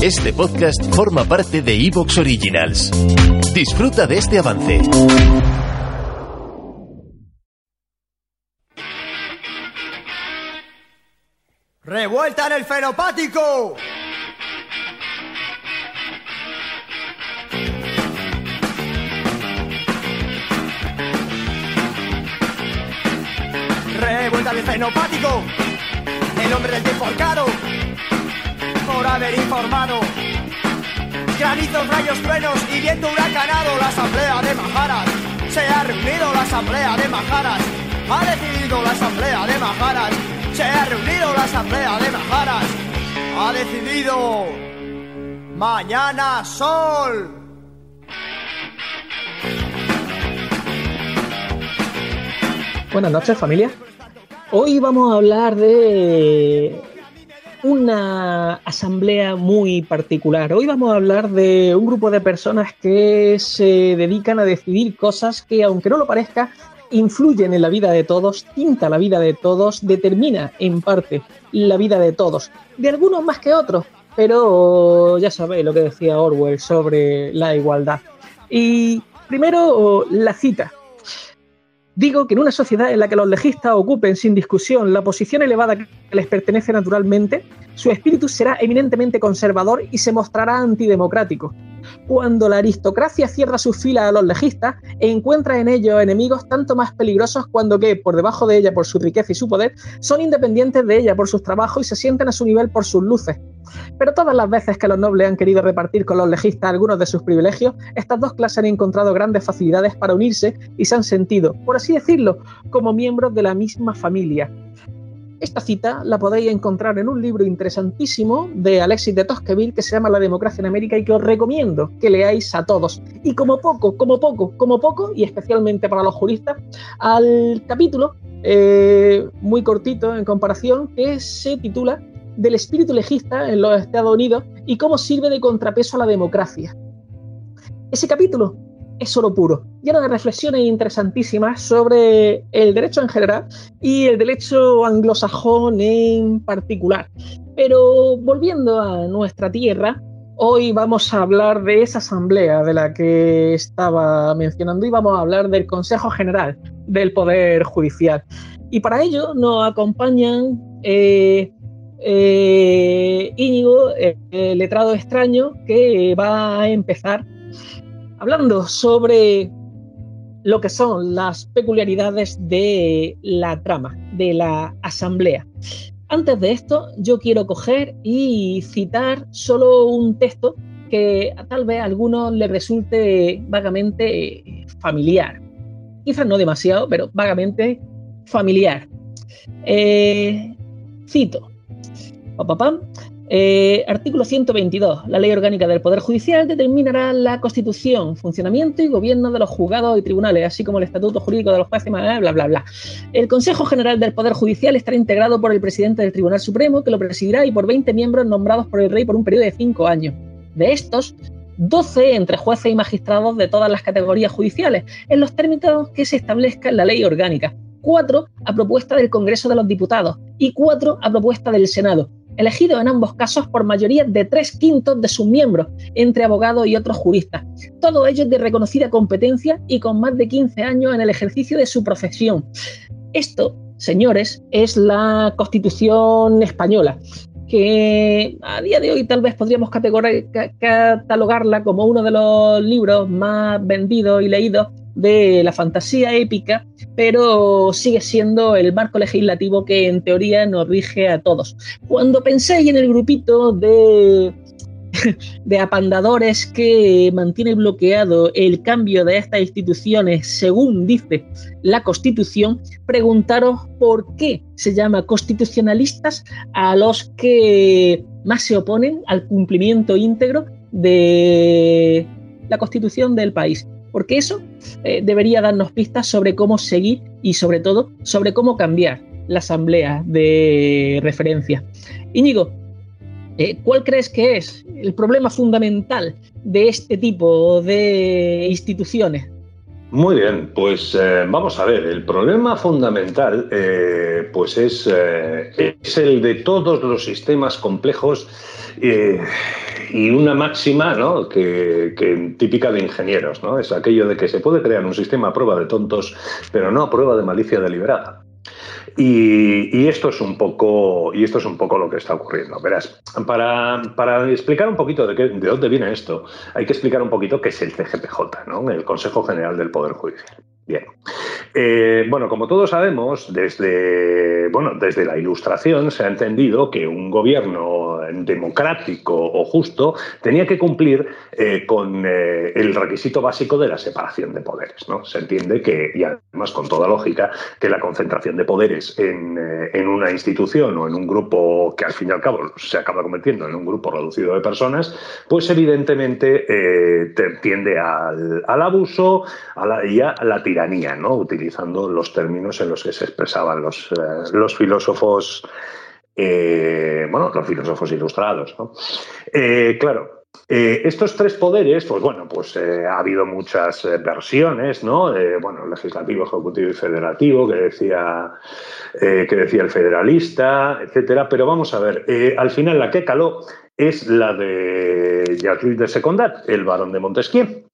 Este podcast forma parte de Evox Originals. Disfruta de este avance. ¡Revuelta en el fenopático! ¡Revuelta en el fenopático! El hombre del tiempo por haber informado. Granizos, rayos, truenos y viento huracanado. La asamblea de Majaras se ha reunido. La asamblea de Majaras ha decidido. La asamblea de Majaras se ha reunido. La asamblea de Majaras ha decidido. Mañana sol. Buenas noches familia. Hoy vamos a hablar de una asamblea muy particular. Hoy vamos a hablar de un grupo de personas que se dedican a decidir cosas que, aunque no lo parezca, influyen en la vida de todos, tinta la vida de todos, determina en parte la vida de todos, de algunos más que otros, pero ya sabéis lo que decía Orwell sobre la igualdad. Y primero la cita, Digo que en una sociedad en la que los legistas ocupen sin discusión la posición elevada que les pertenece naturalmente, su espíritu será eminentemente conservador y se mostrará antidemocrático. Cuando la aristocracia cierra sus filas a los legistas encuentra en ellos enemigos tanto más peligrosos cuando que, por debajo de ella por su riqueza y su poder, son independientes de ella por sus trabajos y se sienten a su nivel por sus luces. Pero todas las veces que los nobles han querido repartir con los legistas algunos de sus privilegios, estas dos clases han encontrado grandes facilidades para unirse y se han sentido, por así decirlo, como miembros de la misma familia. Esta cita la podéis encontrar en un libro interesantísimo de Alexis de Tocqueville que se llama La democracia en América y que os recomiendo que leáis a todos. Y como poco, como poco, como poco, y especialmente para los juristas, al capítulo eh, muy cortito en comparación que se titula del espíritu legista en los Estados Unidos y cómo sirve de contrapeso a la democracia. Ese capítulo es oro puro, lleno de reflexiones interesantísimas sobre el derecho en general y el derecho anglosajón en particular. Pero volviendo a nuestra tierra, hoy vamos a hablar de esa asamblea de la que estaba mencionando y vamos a hablar del Consejo General del Poder Judicial. Y para ello nos acompañan eh, eh, Íñigo, eh, letrado extraño, que va a empezar hablando sobre lo que son las peculiaridades de la trama, de la asamblea. Antes de esto, yo quiero coger y citar solo un texto que tal vez a algunos les resulte vagamente familiar. Quizás no demasiado, pero vagamente familiar. Eh, cito, eh, artículo 122. La ley orgánica del Poder Judicial determinará la constitución, funcionamiento y gobierno de los juzgados y tribunales, así como el estatuto jurídico de los jueces, bla, bla, bla. El Consejo General del Poder Judicial estará integrado por el presidente del Tribunal Supremo, que lo presidirá, y por 20 miembros nombrados por el rey por un periodo de 5 años. De estos, 12 entre jueces y magistrados de todas las categorías judiciales, en los términos que se establezca en la ley orgánica. Cuatro a propuesta del Congreso de los Diputados y cuatro a propuesta del Senado, elegido en ambos casos por mayoría de tres quintos de sus miembros, entre abogados y otros juristas, todos ellos de reconocida competencia y con más de 15 años en el ejercicio de su profesión. Esto, señores, es la Constitución española, que a día de hoy tal vez podríamos catalogarla como uno de los libros más vendidos y leídos de la fantasía épica, pero sigue siendo el marco legislativo que en teoría nos rige a todos. Cuando penséis en el grupito de, de apandadores que mantiene bloqueado el cambio de estas instituciones según dice la Constitución, preguntaros por qué se llama constitucionalistas a los que más se oponen al cumplimiento íntegro de la Constitución del país porque eso eh, debería darnos pistas sobre cómo seguir y sobre todo sobre cómo cambiar la asamblea de referencia. Íñigo, eh, ¿cuál crees que es el problema fundamental de este tipo de instituciones? Muy bien, pues eh, vamos a ver, el problema fundamental eh, pues es, eh, es, el de todos los sistemas complejos y una máxima ¿no? que, que, típica de ingenieros, ¿no? es aquello de que se puede crear un sistema a prueba de tontos, pero no a prueba de malicia deliberada. Y, esto es un poco, y esto es un poco lo que está ocurriendo. Verás, para, para explicar un poquito de, qué, de dónde viene esto, hay que explicar un poquito qué es el CGPJ, ¿no? el Consejo General del Poder Judicial. Bien. Eh, bueno, como todos sabemos, desde, bueno, desde la Ilustración se ha entendido que un gobierno democrático o justo tenía que cumplir eh, con eh, el requisito básico de la separación de poderes. ¿no? Se entiende que, y además con toda lógica, que la concentración de poderes en, en una institución o en un grupo que al fin y al cabo se acaba convirtiendo en un grupo reducido de personas, pues evidentemente tiende al, al, abuso y a la ¿no? utilizando los términos en los que se expresaban los, eh, los filósofos, eh, bueno, los filósofos ilustrados. Eh, claro, estos tres poderes, pues bueno, pues ha habido muchas versiones, ¿no? bueno, legislativo, ejecutivo y federativo, que decía, que decía el federalista, etcétera. Pero vamos a ver, al final la que caló es la de Jacques de Secondat, el barón de Montesquieu,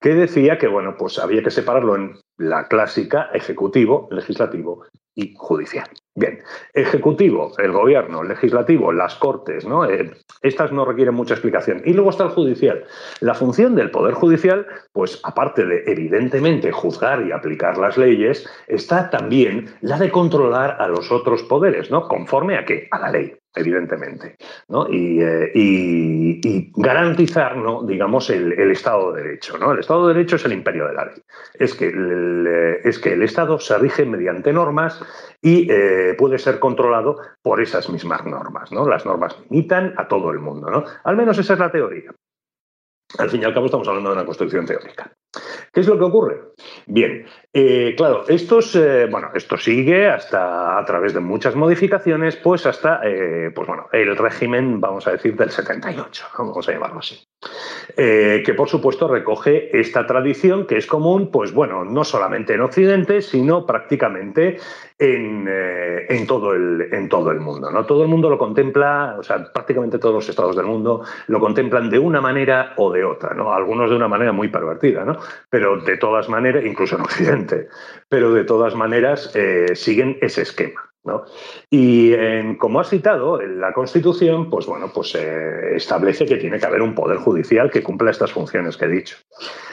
que decía que bueno, pues había que separarlo en la clásica ejecutivo, legislativo y judicial. Bien, ejecutivo, el gobierno, legislativo, las cortes, ¿no? Eh, estas no requieren mucha explicación. Y luego está el judicial. La función del Poder Judicial, pues aparte de evidentemente juzgar y aplicar las leyes, está también la de controlar a los otros poderes, ¿no? Conforme a qué? A la ley evidentemente, ¿no? Eh, y, garantizar, ¿no? digamos, el, Estado de Derecho. ¿no? El Estado de Derecho es el imperio de la ley. Es que el, es que el Estado se rige mediante normas y eh, puede ser controlado por esas mismas normas. ¿no? Las normas limitan a todo el mundo. ¿no? Al menos esa es la teoría. Al fin y al cabo estamos hablando de una construcción teórica. ¿Qué es lo que ocurre? Bien, eh, claro, esto, eh, bueno, esto sigue hasta a través de muchas modificaciones, pues hasta eh, pues bueno, el régimen, vamos a decir, del 78, vamos a llamarlo así. que por supuesto recoge esta tradición que es común, pues bueno, no solamente en Occidente, sino prácticamente en, en, todo, el, en todo el mundo. ¿no? Todo el mundo lo contempla, o sea, prácticamente todos los estados del mundo lo contemplan de una manera o de otra, ¿no? Algunos de una manera muy pervertida, ¿no? Pero de todas maneras, incluso en Occidente, pero de todas maneras eh, siguen ese esquema. Y como has citado, en la Constitución, pues bueno, pues eh, establece que tiene que haber un poder judicial que cumpla estas funciones que he dicho.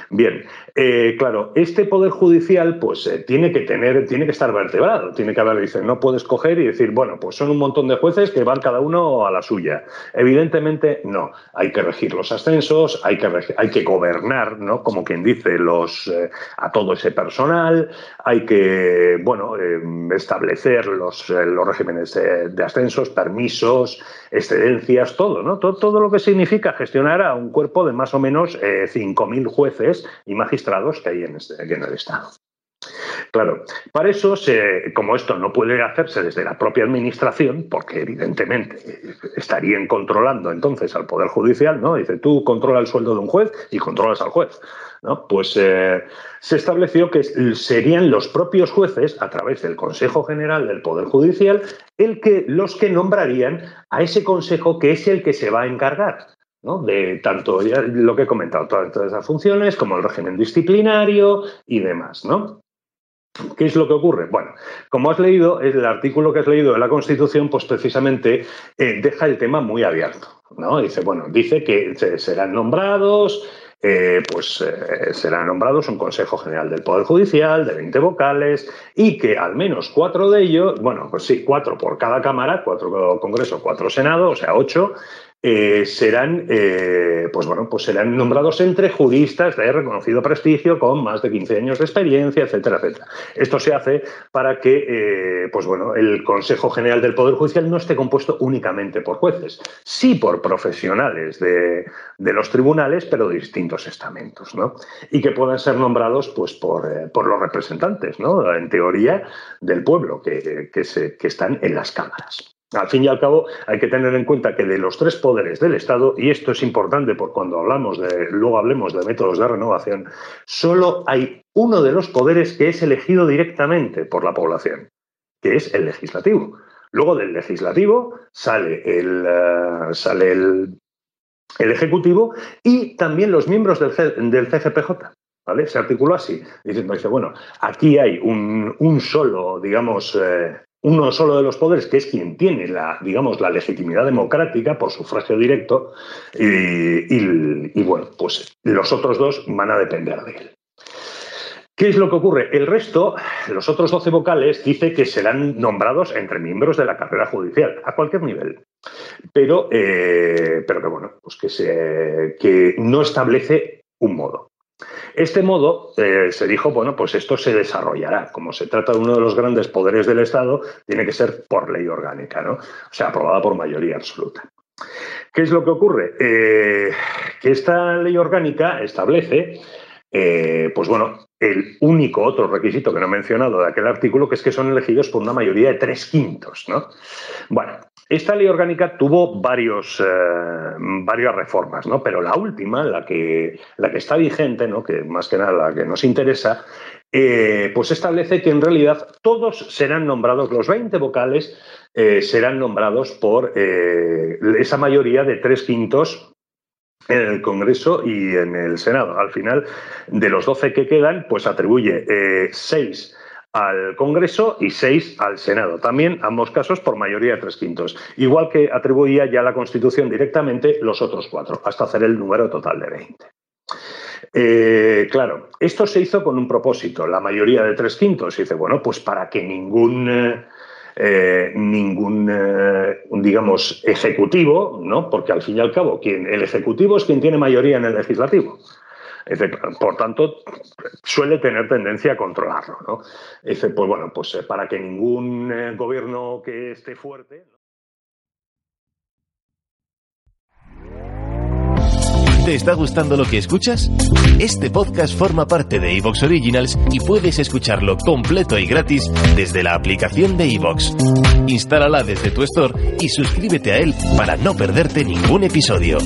Bien, eh, claro, este poder judicial, pues eh, tiene que tener, tiene que estar vertebrado, tiene que haber, dice, no puedes coger y decir, bueno, pues son un montón de jueces que van cada uno a la suya. Evidentemente, no. Hay que regir los ascensos, hay que, hay que gobernar, ¿no? Como quien dice, los a todo ese personal, hay que, bueno, establecer los eh, los, regímenes de, ascensos, permisos, excedencias, todo, ¿no? Todo, lo que significa gestionar a un cuerpo de más o menos 5.000 eh, y magistrados que hay en, este, en el Estado. Claro, para eso, como esto no puede hacerse desde la propia administración, porque evidentemente estarían controlando entonces al Poder Judicial, ¿no? Dice, tú controla el sueldo de un juez y controlas al juez. ¿no? Pues eh, se estableció que serían los propios jueces, a través del Consejo General del Poder Judicial, el que, los que nombrarían a ese consejo que es el que se va a encargar de tanto lo que he comentado, todas, esas funciones, como el régimen disciplinario y demás. ¿no? ¿Qué es lo que ocurre? Bueno, como has leído, el artículo que has leído de la Constitución, pues precisamente eh, deja el tema muy abierto. ¿no? Dice, bueno, dice que serán nombrados eh, pues eh, serán nombrados un Consejo General del Poder Judicial de 20 vocales y que al menos cuatro de ellos, bueno, pues sí, cuatro por cada Cámara, cuatro Congreso, cuatro Senado, o sea, ocho, eh, serán, eh, pues bueno, pues serán nombrados entre juristas de reconocido prestigio con más de 15 años de experiencia, etcétera, etcétera. Esto se hace para que, eh, pues bueno, el Consejo General del Poder Judicial no esté compuesto únicamente por jueces, sí por profesionales de, los tribunales, pero de distintos estamentos, ¿no? Y que puedan ser nombrados, pues, por, los representantes, ¿no? En teoría, del pueblo que, están en las cámaras. Al fin y al cabo, hay que tener en cuenta que de los tres poderes del Estado, y esto es importante por cuando hablamos de, luego hablemos de métodos de renovación, solo hay uno de los poderes que es elegido directamente por la población, que es el legislativo. Luego del legislativo sale el, eh, sale el, ejecutivo y también los miembros del, del CCPJ. ¿Vale? Se articuló así, diciendo, dice, bueno, aquí hay un, solo, digamos, eh, uno solo de los poderes, que es quien tiene la, digamos, la legitimidad democrática por sufragio directo, y, bueno, pues los otros dos van a depender de él. ¿Qué es lo que ocurre? El resto, los otros 12 vocales, dice que serán nombrados entre miembros de la carrera judicial, a cualquier nivel. Pero, eh, pero que bueno, pues que, se, que no establece un modo. Este modo eh, se dijo, bueno, pues esto se desarrollará. Como se trata de uno de los grandes poderes del Estado, tiene que ser por ley orgánica, ¿no? O sea, aprobada por mayoría absoluta. ¿Qué es lo que ocurre? Eh, que esta ley orgánica establece, eh, pues bueno, el único otro requisito que no he mencionado de aquel artículo, que es que son elegidos por una mayoría de tres quintos, ¿no? Bueno, esta ley orgánica tuvo varios, eh, varias reformas, ¿no? pero la última, la que, la que está vigente, ¿no? que más que nada la que nos interesa, eh, pues establece que en realidad todos serán nombrados, los 20 vocales eh, serán nombrados por esa mayoría de tres quintos en el Congreso y en el Senado. Al final, de los 12 que quedan, pues atribuye seis al Congreso y seis al Senado. También, ambos casos, por mayoría de tres quintos. Igual que atribuía ya la Constitución directamente los otros cuatro, hasta hacer el número total de 20. Eh, claro, esto se hizo con un propósito, la mayoría de tres quintos. Dice, bueno, pues para que ningún, eh, ningún eh, digamos, ejecutivo, ¿no? Porque al fin y al cabo, quien, el ejecutivo es quien tiene mayoría en el legislativo. Por tanto, suele tener tendencia a controlarlo. ¿no? Pues bueno, pues eh, para que ningún eh, gobierno que esté fuerte. ¿Te está gustando lo que escuchas? Este podcast forma parte de Evox Originals y puedes escucharlo completo y gratis desde la aplicación de Evox. Instálala desde tu store y suscríbete a él para no perderte ningún episodio.